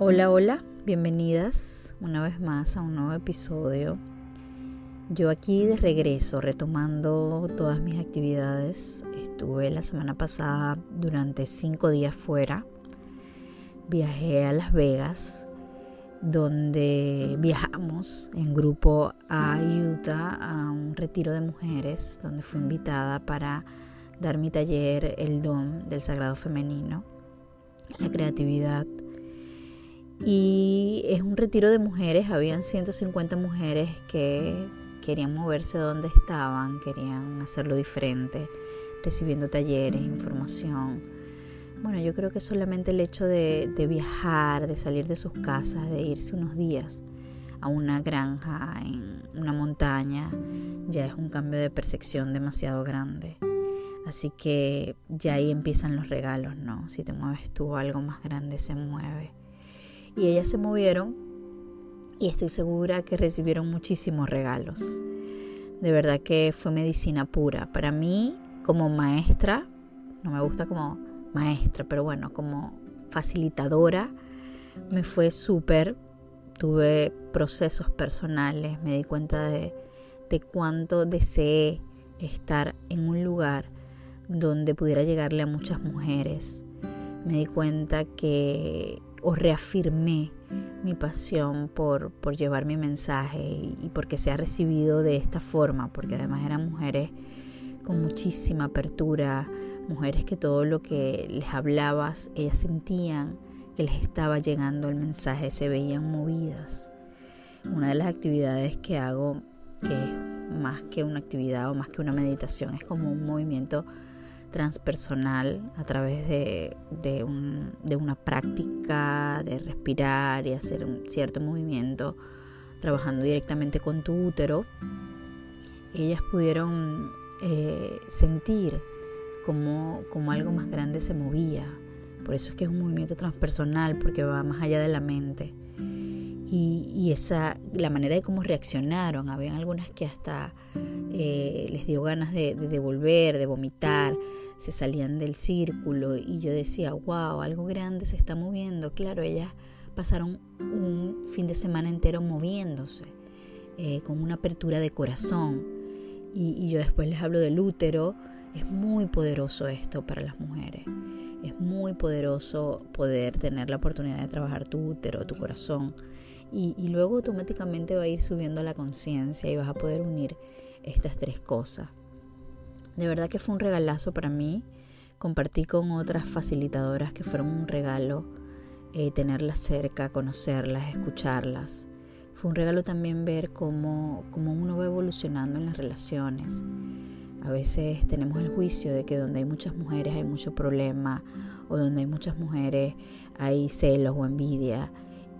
Hola, hola, bienvenidas una vez más a un nuevo episodio. Yo aquí de regreso, retomando todas mis actividades. Estuve la semana pasada durante cinco días fuera. Viajé a Las Vegas, donde viajamos en grupo a Utah a un retiro de mujeres, donde fui invitada para dar mi taller El Don del Sagrado Femenino, la creatividad y es un retiro de mujeres, habían 150 mujeres que querían moverse donde estaban, querían hacerlo diferente, recibiendo talleres, información. Bueno, yo creo que solamente el hecho de, de viajar, de salir de sus casas, de irse unos días a una granja en una montaña, ya es un cambio de percepción demasiado grande. Así que ya ahí empiezan los regalos, ¿no? Si te mueves tú, algo más grande se mueve y ellas se movieron y estoy segura que recibieron muchísimos regalos. De verdad que fue medicina pura. Para mí, como maestra, no me gusta como maestra, pero bueno, como facilitadora, me fue súper. Tuve procesos personales, me di cuenta de, de cuánto deseé estar en un lugar donde pudiera llegarle a muchas mujeres. Me di cuenta que o reafirmé mi pasión por, por llevar mi mensaje y, y porque se ha recibido de esta forma, porque además eran mujeres con muchísima apertura, mujeres que todo lo que les hablabas, ellas sentían que les estaba llegando el mensaje, se veían movidas. Una de las actividades que hago, que es más que una actividad o más que una meditación, es como un movimiento transpersonal a través de, de, un, de, una práctica de respirar y hacer un cierto movimiento, trabajando directamente con tu útero, ellas pudieron eh, sentir como, como algo más grande se movía. Por eso es que es un movimiento transpersonal, porque va más allá de la mente. Y, esa, la manera de cómo reaccionaron, habían algunas que hasta eh, les dio ganas de, de, devolver, de vomitar, se salían del círculo y yo decía, wow, algo grande se está moviendo. Claro, ellas pasaron un fin de semana entero moviéndose, eh, con una apertura de corazón. Y, y yo después les hablo del útero. Es muy poderoso esto para las mujeres. Es muy poderoso poder tener la oportunidad de trabajar tu útero, tu corazón. Y, luego automáticamente va a ir subiendo la conciencia y vas a poder unir estas tres cosas. De verdad que fue un regalazo para mí. Compartí con otras facilitadoras que fueron un regalo eh, tenerlas cerca, conocerlas, escucharlas. Fue un regalo también ver cómo, cómo uno va evolucionando en las relaciones. A veces tenemos el juicio de que donde hay muchas mujeres hay mucho problema o donde hay muchas mujeres hay celos o envidia.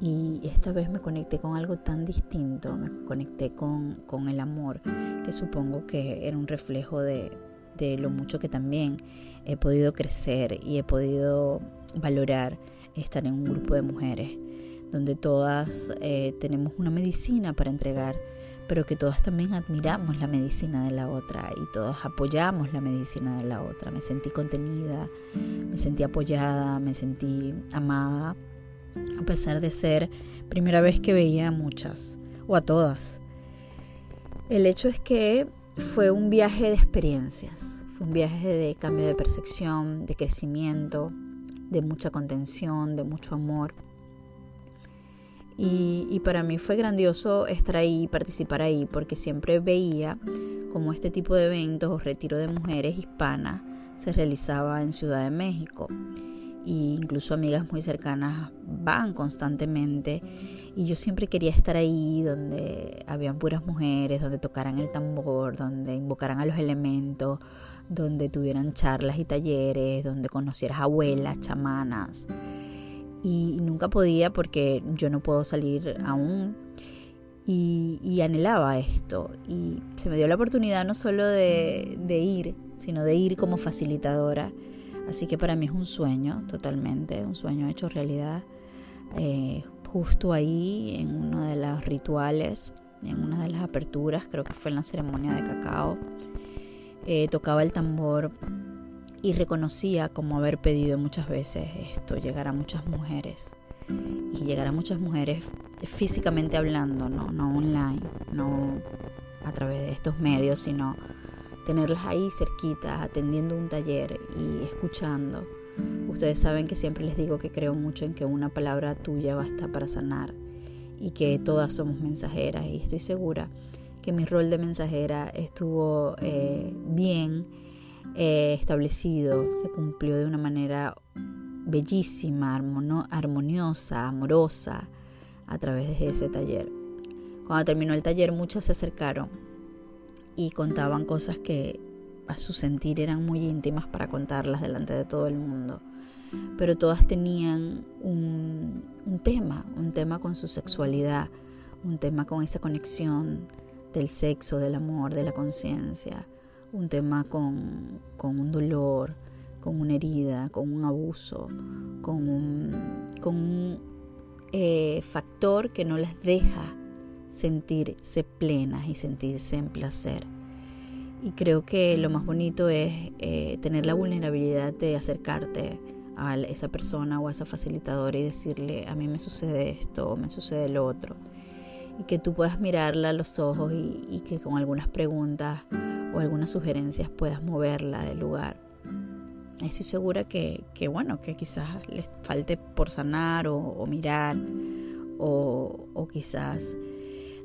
Y esta vez me conecté con algo tan distinto, me conecté con, con el amor, que supongo que era un reflejo de, de lo mucho que también he podido crecer y he podido valorar estar en un grupo de mujeres, donde todas eh, tenemos una medicina para entregar, pero que todas también admiramos la medicina de la otra y todas apoyamos la medicina de la otra. Me sentí contenida, me sentí apoyada, me sentí amada, a pesar de ser primera vez que veía a muchas o a todas. El hecho es que fue un viaje de experiencias, fue un viaje de cambio de percepción, de crecimiento, de mucha contención, de mucho amor. Y, y, para mí fue grandioso estar ahí, participar ahí, porque siempre veía como este tipo de eventos o retiro de mujeres hispanas se realizaba en Ciudad de México. Y incluso amigas muy cercanas van constantemente y yo siempre quería estar ahí donde habían puras mujeres, donde tocaran el tambor, donde invocaran a los elementos, donde tuvieran charlas y talleres, donde conocieras abuelas, chamanas. Y nunca podía porque yo no puedo salir aún. Y, y anhelaba esto. Y se me dio la oportunidad no solo de ir, sino de ir como facilitadora. Así que para mí es un sueño totalmente, un sueño hecho realidad. Eh, justo ahí en uno de los rituales, en una de las aperturas, creo que fue en la ceremonia de cacao, eh, tocaba el tambor y reconocía como haber pedido muchas veces esto, llegar a muchas mujeres. y llegar a muchas mujeres físicamente hablando, no, no online, no a través de estos medios, sino tenerlas ahí cerquitas, atendiendo un taller y escuchando. Ustedes saben que siempre les digo que creo mucho en que una palabra tuya basta para sanar y que todas somos mensajeras y estoy segura que mi rol de mensajera estuvo eh, bien eh, establecido, se cumplió de una manera bellísima, armoniosa, amorosa a través de ese taller. Cuando terminó el taller muchas se acercaron y contaban cosas que a su sentir eran muy íntimas para contarlas delante de todo el mundo. Pero todas tenían un, tema, un tema con su sexualidad, un tema con esa conexión del sexo, del amor, de la conciencia, un tema con, con, un dolor, con una herida, con un abuso, con un, con un eh, factor que no les deja sentirse plenas y sentirse en placer. Y creo que lo más bonito es eh, tener la vulnerabilidad de acercarte a esa persona o a esa facilitadora y decirle, a mí me sucede esto o me sucede lo otro y que tú puedas mirarla a los ojos y, que con algunas preguntas o algunas sugerencias puedas moverla del lugar. Estoy segura que, bueno, que quizás les falte por sanar o, mirar o, quizás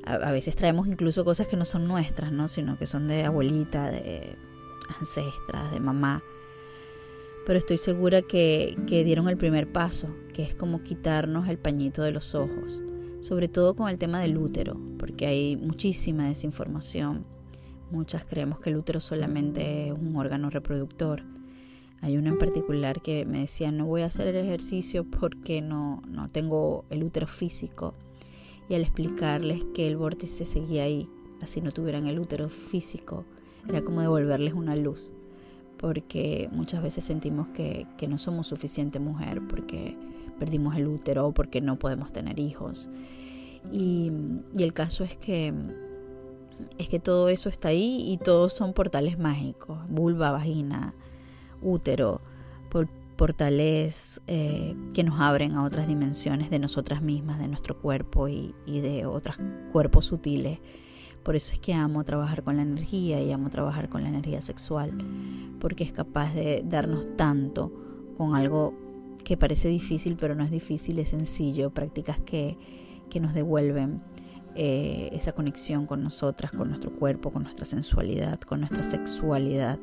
a, veces traemos incluso cosas que no son nuestras, ¿no? Sino que son de abuelita, de ancestras, de mamá. Pero estoy segura que, que dieron el primer paso, que es como quitarnos el pañito de los ojos sobre todo con el tema del útero, porque hay muchísima desinformación. Muchas creemos que el útero solamente es un órgano reproductor. Hay una en particular que me decía, no voy a hacer el ejercicio porque no, no tengo el útero físico. Y al explicarles que el vórtice seguía ahí, así no tuvieran el útero físico, era como devolverles una luz. Porque muchas veces sentimos que, que no somos suficiente mujer, porque perdimos el útero porque no podemos tener hijos. Y, el caso es que es que todo eso está ahí y todos son portales mágicos, vulva, vagina, útero, portales eh, que nos abren a otras dimensiones de nosotras mismas, de nuestro cuerpo y, de otros cuerpos sutiles. Por eso es que amo trabajar con la energía y amo trabajar con la energía sexual, porque es capaz de darnos tanto con algo que parece difícil, pero no es difícil, es sencillo, prácticas que, que nos devuelven eh, esa conexión con nosotras, con nuestro cuerpo, con nuestra sensualidad, con nuestra sexualidad,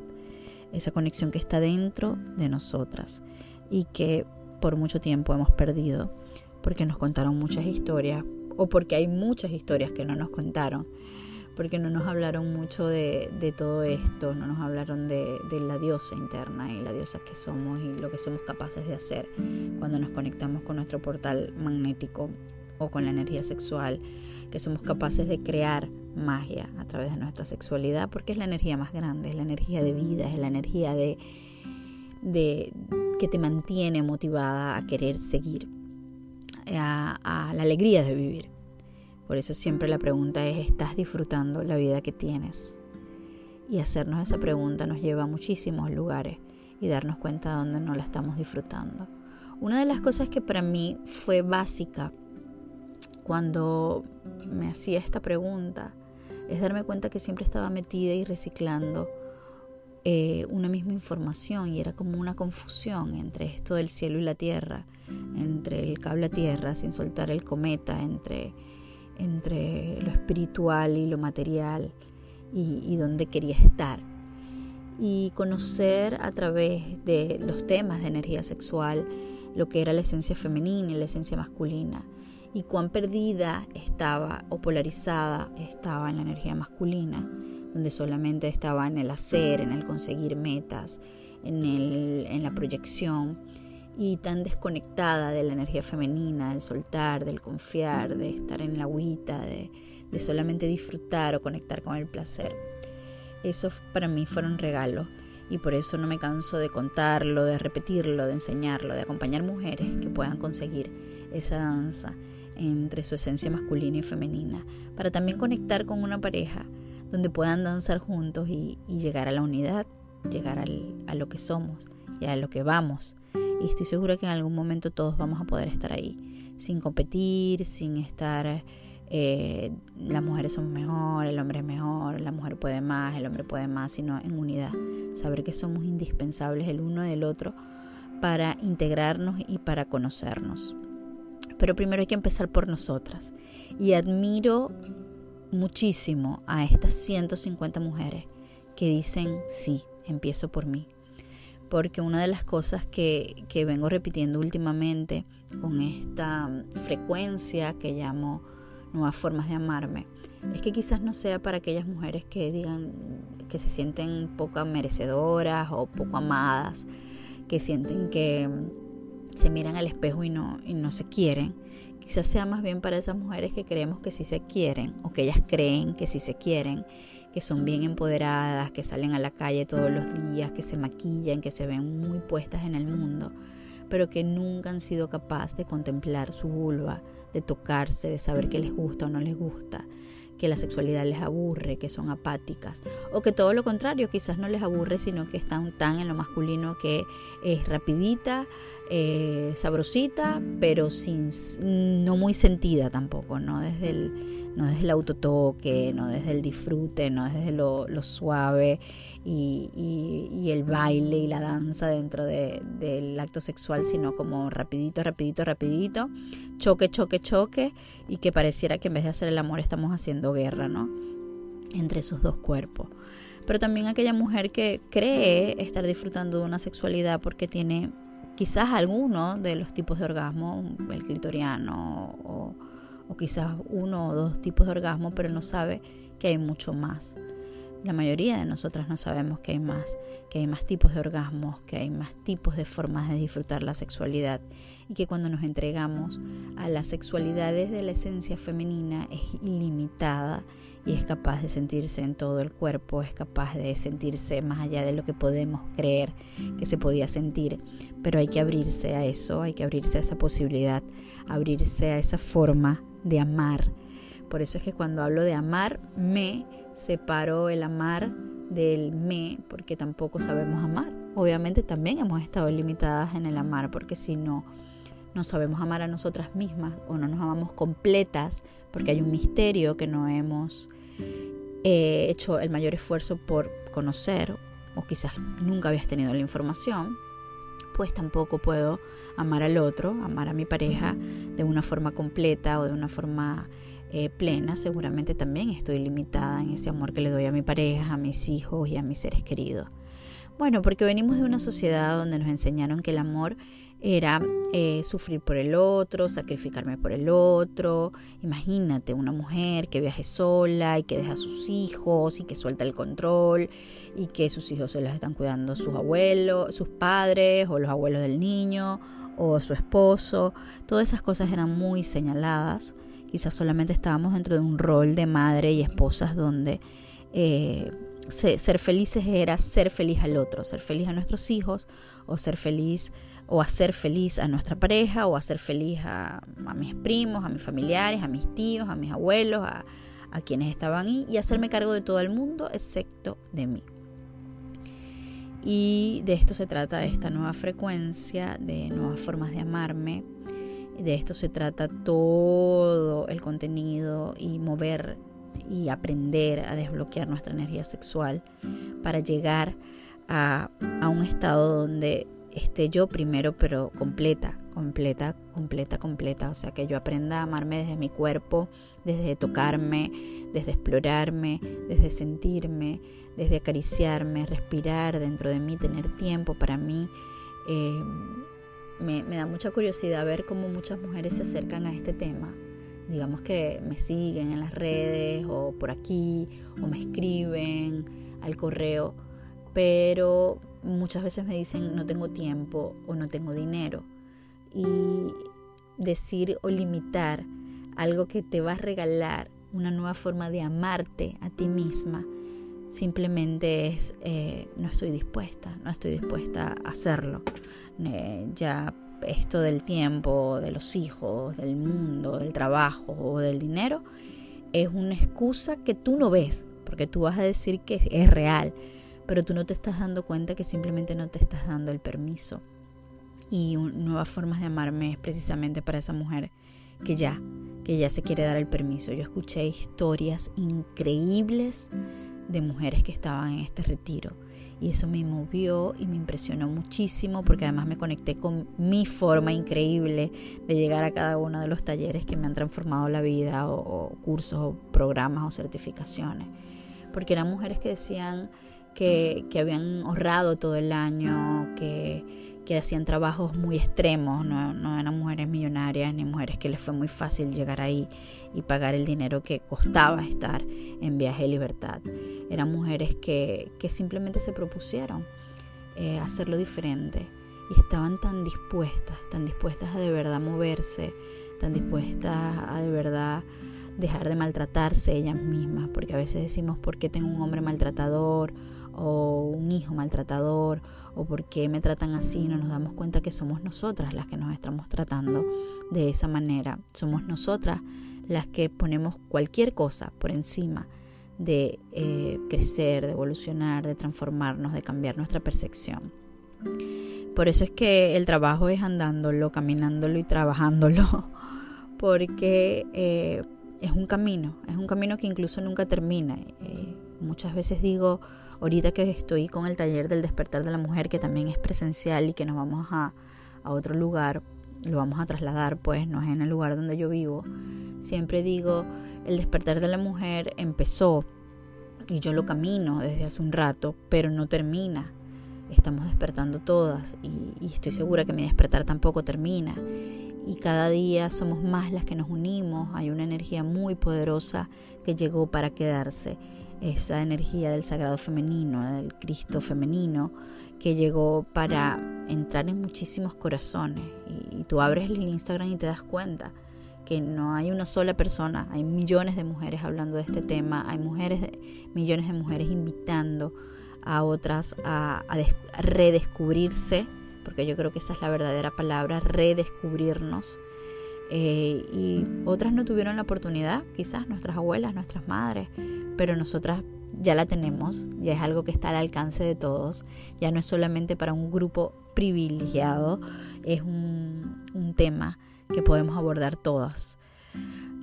esa conexión que está dentro de nosotras y que por mucho tiempo hemos perdido porque nos contaron muchas historias o porque hay muchas historias que no nos contaron porque no nos hablaron mucho de, todo esto, no nos hablaron de, la diosa interna y la diosa que somos y lo que somos capaces de hacer cuando nos conectamos con nuestro portal magnético o con la energía sexual, que somos capaces de crear magia a través de nuestra sexualidad, porque es la energía más grande, es la energía de vida, es la energía de, de que te mantiene motivada a querer seguir, a la alegría de vivir. Por eso siempre la pregunta es, ¿estás disfrutando la vida que tienes? Y hacernos esa pregunta nos lleva a muchísimos lugares y darnos cuenta de dónde no la estamos disfrutando. Una de las cosas que para mí fue básica cuando me hacía esta pregunta es darme cuenta que siempre estaba metida y reciclando eh, una misma información y era como una confusión entre esto del cielo y la tierra, entre el cable a tierra sin soltar el cometa, entre entre lo espiritual y lo material y, dónde quería estar. Y conocer a través de los temas de energía sexual lo que era la esencia femenina y la esencia masculina y cuán perdida estaba o polarizada estaba en la energía masculina, donde solamente estaba en el hacer, en el conseguir metas, en, el, en la proyección y tan desconectada de la energía femenina, del soltar, del confiar, de estar en la agüita, de, de solamente disfrutar o conectar con el placer. Eso para mí fueron regalos y por eso no me canso de contarlo, de repetirlo, de enseñarlo, de acompañar mujeres que puedan conseguir esa danza entre su esencia masculina y femenina, para también conectar con una pareja donde puedan danzar juntos y, llegar a la unidad, llegar a lo que somos y a lo que vamos y estoy segura que en algún momento todos vamos a poder estar ahí. sin competir, sin estar eh, las mujeres son mejor, el hombre es mejor, la mujer puede más, el hombre puede más, sino en unidad. Saber que somos indispensables el uno del otro para integrarnos y para conocernos. Pero primero hay que empezar por nosotras. Y admiro muchísimo a estas 150 mujeres que dicen, sí, empiezo por mí. Porque una de las cosas que, que vengo repitiendo últimamente con esta frecuencia que llamo nuevas formas de amarme, es que quizás no sea para aquellas mujeres que digan que se sienten poco merecedoras o poco amadas, que sienten que se miran al espejo y no, y no se quieren. Quizás sea más bien para esas mujeres que creemos que sí se quieren o que ellas creen que sí se quieren, que son bien empoderadas, que salen a la calle todos los días, que se maquillan, que se ven muy puestas en el mundo pero que nunca han sido capaces de contemplar su vulva, de tocarse, de saber qué les gusta o no les gusta, que la sexualidad les aburre, que son apáticas, o que todo lo contrario, quizás no les aburre, sino que están tan en lo masculino que es rapidita, eh, sabrosita, pero sin, no muy sentida tampoco, ¿no? Desde el no desde el autotoque, no desde el disfrute, no desde lo, suave y, el baile y la danza dentro del acto sexual, sino como rapidito, rapidito, rapidito, choque, choque, choque, y que pareciera que en vez de hacer el amor estamos haciendo guerra, ¿no? Entre esos dos cuerpos. Pero también aquella mujer que cree estar disfrutando de una sexualidad porque tiene quizás alguno de los tipos de orgasmo, el clitoriano o o quizás uno o dos tipos de orgasmo, pero no sabe que hay mucho más. La mayoría de nosotras no sabemos que hay más, que hay más tipos de orgasmos, que hay más tipos de formas de disfrutar la sexualidad y que cuando nos entregamos a la sexualidad desde la esencia femenina es ilimitada y es capaz de sentirse en todo el cuerpo, es capaz de sentirse más allá de lo que podemos creer que se podía sentir, pero hay que abrirse a eso, hay que abrirse a esa posibilidad, abrirse a esa forma de amar. Por eso es que cuando hablo de amar, me separo el amar del me, porque tampoco sabemos amar. Obviamente también hemos estado limitadas en el amar, porque si no, no sabemos amar a nosotras mismas o no nos amamos completas, porque hay un misterio que no hemos eh, hecho el mayor esfuerzo por conocer, o quizás nunca habías tenido la información, pues tampoco puedo amar al otro, amar a mi pareja de una forma completa o de una forma eh, plena. Seguramente también estoy limitada en ese amor que le doy a mi pareja, a mis hijos y a mis seres queridos. Bueno, porque venimos de una sociedad donde nos enseñaron que el amor era eh, sufrir por el otro, sacrificarme por el otro. Imagínate una mujer que viaje sola y que deja a sus hijos y que suelta el control y que sus hijos se los están cuidando sus abuelos, sus padres o los abuelos del niño o su esposo. Todas esas cosas eran muy señaladas. Quizás solamente estábamos dentro de un rol de madre y esposas donde eh, ser felices era ser feliz al otro, ser feliz a nuestros hijos o ser feliz o hacer feliz a nuestra pareja o hacer feliz a, mis primos, a mis familiares, a mis tíos, a mis abuelos, a, a quienes estaban ahí y hacerme cargo de todo el mundo excepto de mí. Y de esto se trata esta nueva frecuencia, de nuevas formas de amarme. De esto se trata todo el contenido y mover y aprender a desbloquear nuestra energía sexual para llegar a, a un estado donde esté yo primero, pero completa, completa, completa, completa. O sea, que yo aprenda a amarme desde mi cuerpo, desde tocarme, desde explorarme, desde sentirme, desde acariciarme, respirar dentro de mí, tener tiempo para mí. Eh, me, da mucha curiosidad ver cómo muchas mujeres se acercan a este tema. Digamos que me siguen en las redes o por aquí o me escriben al correo, pero muchas veces me dicen no tengo tiempo o no tengo dinero. Y decir o limitar algo que te va a regalar una nueva forma de amarte a ti misma, simplemente es eh, no estoy dispuesta, no estoy dispuesta a hacerlo. ya esto del tiempo, de los hijos, del mundo, del trabajo o del dinero, es una excusa que tú no ves, porque tú vas a decir que es real, pero tú no te estás dando cuenta que simplemente no te estás dando el permiso. Y nuevas formas de amarme es precisamente para esa mujer que ya, que ya se quiere dar el permiso. Yo escuché historias increíbles de mujeres que estaban en este retiro y eso me movió y me impresionó muchísimo porque además me conecté con mi forma increíble de llegar a cada uno de los talleres que me han transformado la vida o, cursos o programas o certificaciones. Porque eran mujeres que decían que, que habían ahorrado todo el año, que que hacían trabajos muy extremos, no, eran mujeres millonarias ni mujeres que les fue muy fácil llegar ahí y pagar el dinero que costaba estar en viaje de libertad. Eran mujeres que, simplemente se propusieron eh, hacerlo diferente y estaban tan dispuestas, tan dispuestas a de verdad moverse, tan dispuestas a de verdad dejar de maltratarse ellas mismas, porque a veces decimos, ¿por qué tengo un hombre maltratador? o un hijo maltratador o por qué me tratan así, no nos damos cuenta que somos nosotras las que nos estamos tratando de esa manera. Somos nosotras las que ponemos cualquier cosa por encima de eh, crecer, de evolucionar, de transformarnos, de cambiar nuestra percepción. Por eso es que el trabajo es andándolo, caminándolo y trabajándolo, porque eh, es un camino, es un camino que incluso nunca termina. Eh, muchas veces digo, ahorita que estoy con el taller del despertar de la mujer, que también es presencial y que nos vamos a, otro lugar, lo vamos a trasladar, pues no es en el lugar donde yo vivo, siempre digo, el despertar de la mujer empezó y yo lo camino desde hace un rato, pero no termina. Estamos despertando todas y, y estoy segura que mi despertar tampoco termina y cada día somos más las que nos unimos. Hay una energía muy poderosa que llegó para quedarse esa energía del sagrado femenino, del Cristo femenino, que llegó para entrar en muchísimos corazones. Y, tú abres el Instagram y te das cuenta que no hay una sola persona, hay millones de mujeres hablando de este tema, hay mujeres, millones de mujeres invitando a otras a, redescubrirse, porque yo creo que esa es la verdadera palabra, redescubrirnos. Eh, y otras no tuvieron la oportunidad, quizás nuestras abuelas, nuestras madres, pero nosotras ya la tenemos, ya es algo que está al alcance de todos, ya no es solamente para un grupo privilegiado, es un, un tema que podemos abordar todas.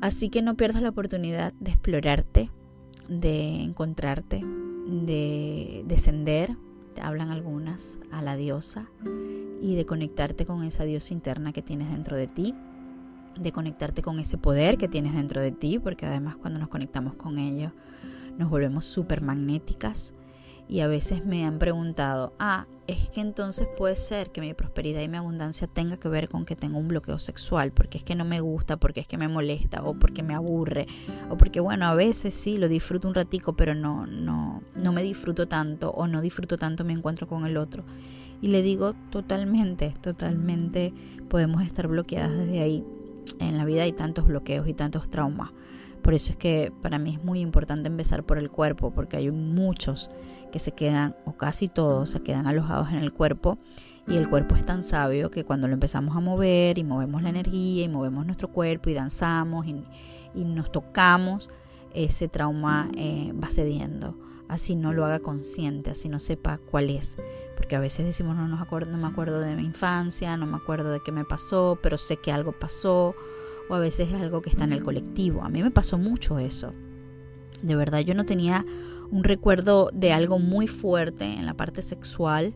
Así que no pierdas la oportunidad de explorarte, de encontrarte, de descender, te hablan algunas, a la diosa y de conectarte con esa diosa interna que tienes dentro de ti de conectarte con ese poder que tienes dentro de ti, porque además cuando nos conectamos con ellos nos volvemos súper magnéticas. Y a veces me han preguntado, ah, es que entonces puede ser que mi prosperidad y mi abundancia tenga que ver con que tengo un bloqueo sexual, porque es que no me gusta, porque es que me molesta, o porque me aburre, o porque bueno, a veces sí lo disfruto un ratico, pero no, no, no me disfruto tanto, o no disfruto tanto mi encuentro con el otro. Y le digo totalmente, totalmente podemos estar bloqueadas desde ahí en la vida hay tantos bloqueos y tantos traumas. Por eso es que para mí es muy importante empezar por el cuerpo, porque hay muchos que se quedan, o casi todos, se quedan alojados en el cuerpo. Y el cuerpo es tan sabio que cuando lo empezamos a mover y movemos la energía y movemos nuestro cuerpo y danzamos y, nos tocamos, ese trauma eh, va cediendo. Así no lo haga consciente, así no sepa cuál es porque a veces decimos no, no me acuerdo de mi infancia, no me acuerdo de qué me pasó, pero sé que algo pasó, o a veces es algo que está en el colectivo. A mí me pasó mucho eso. De verdad, yo no tenía un recuerdo de algo muy fuerte en la parte sexual,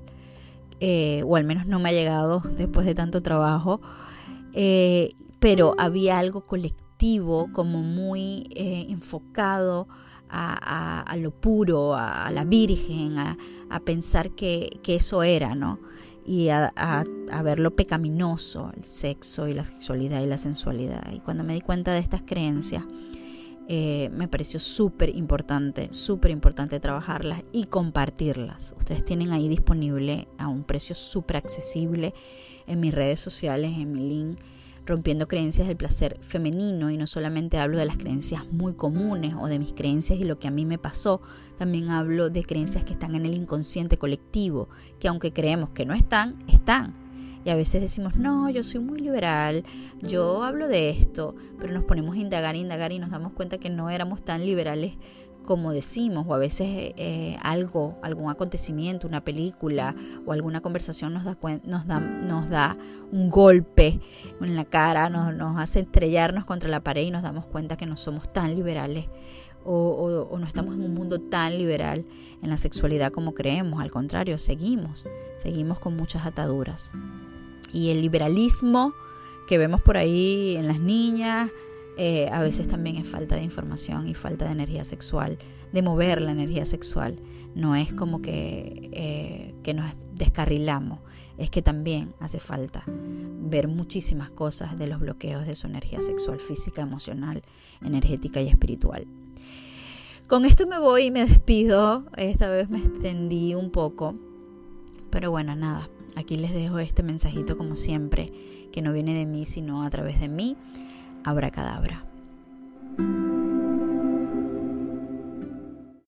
eh, o al menos no me ha llegado después de tanto trabajo, eh, pero había algo colectivo como muy eh, enfocado a, lo puro, a, la Virgen, a, pensar que, eso era, ¿no? Y a, ver lo pecaminoso, el sexo y la sexualidad y la sensualidad. Y cuando me di cuenta de estas creencias, eh, me pareció súper importante, súper importante trabajarlas y compartirlas. Ustedes tienen ahí disponible a un precio súper accesible en mis redes sociales, en mi link rompiendo creencias del placer femenino y no solamente hablo de las creencias muy comunes o de mis creencias y lo que a mí me pasó, también hablo de creencias que están en el inconsciente colectivo, que aunque creemos que no están, están. Y a veces decimos, no, yo soy muy liberal, yo hablo de esto, pero nos ponemos a indagar, indagar y nos damos cuenta que no éramos tan liberales como decimos, o a veces eh, algo, algún acontecimiento, una película o alguna conversación nos da, nos da, un golpe en la cara, nos, nos hace estrellarnos contra la pared y nos damos cuenta que no somos tan liberales o, o, no estamos en un mundo tan liberal en la sexualidad como creemos, al contrario, seguimos, seguimos con muchas ataduras. Y el liberalismo que vemos por ahí en las niñas, eh, a veces también es falta de información y falta de energía sexual, de mover la energía sexual. No es como que, eh, que nos descarrilamos, es que también hace falta ver muchísimas cosas de los bloqueos de su energía sexual, física, emocional, energética y espiritual. Con esto me voy y me despido. Esta vez me extendí un poco. Pero bueno, nada. Aquí les dejo este mensajito como siempre, que no viene de mí, sino a través de mí. Abracadabra. cadabra.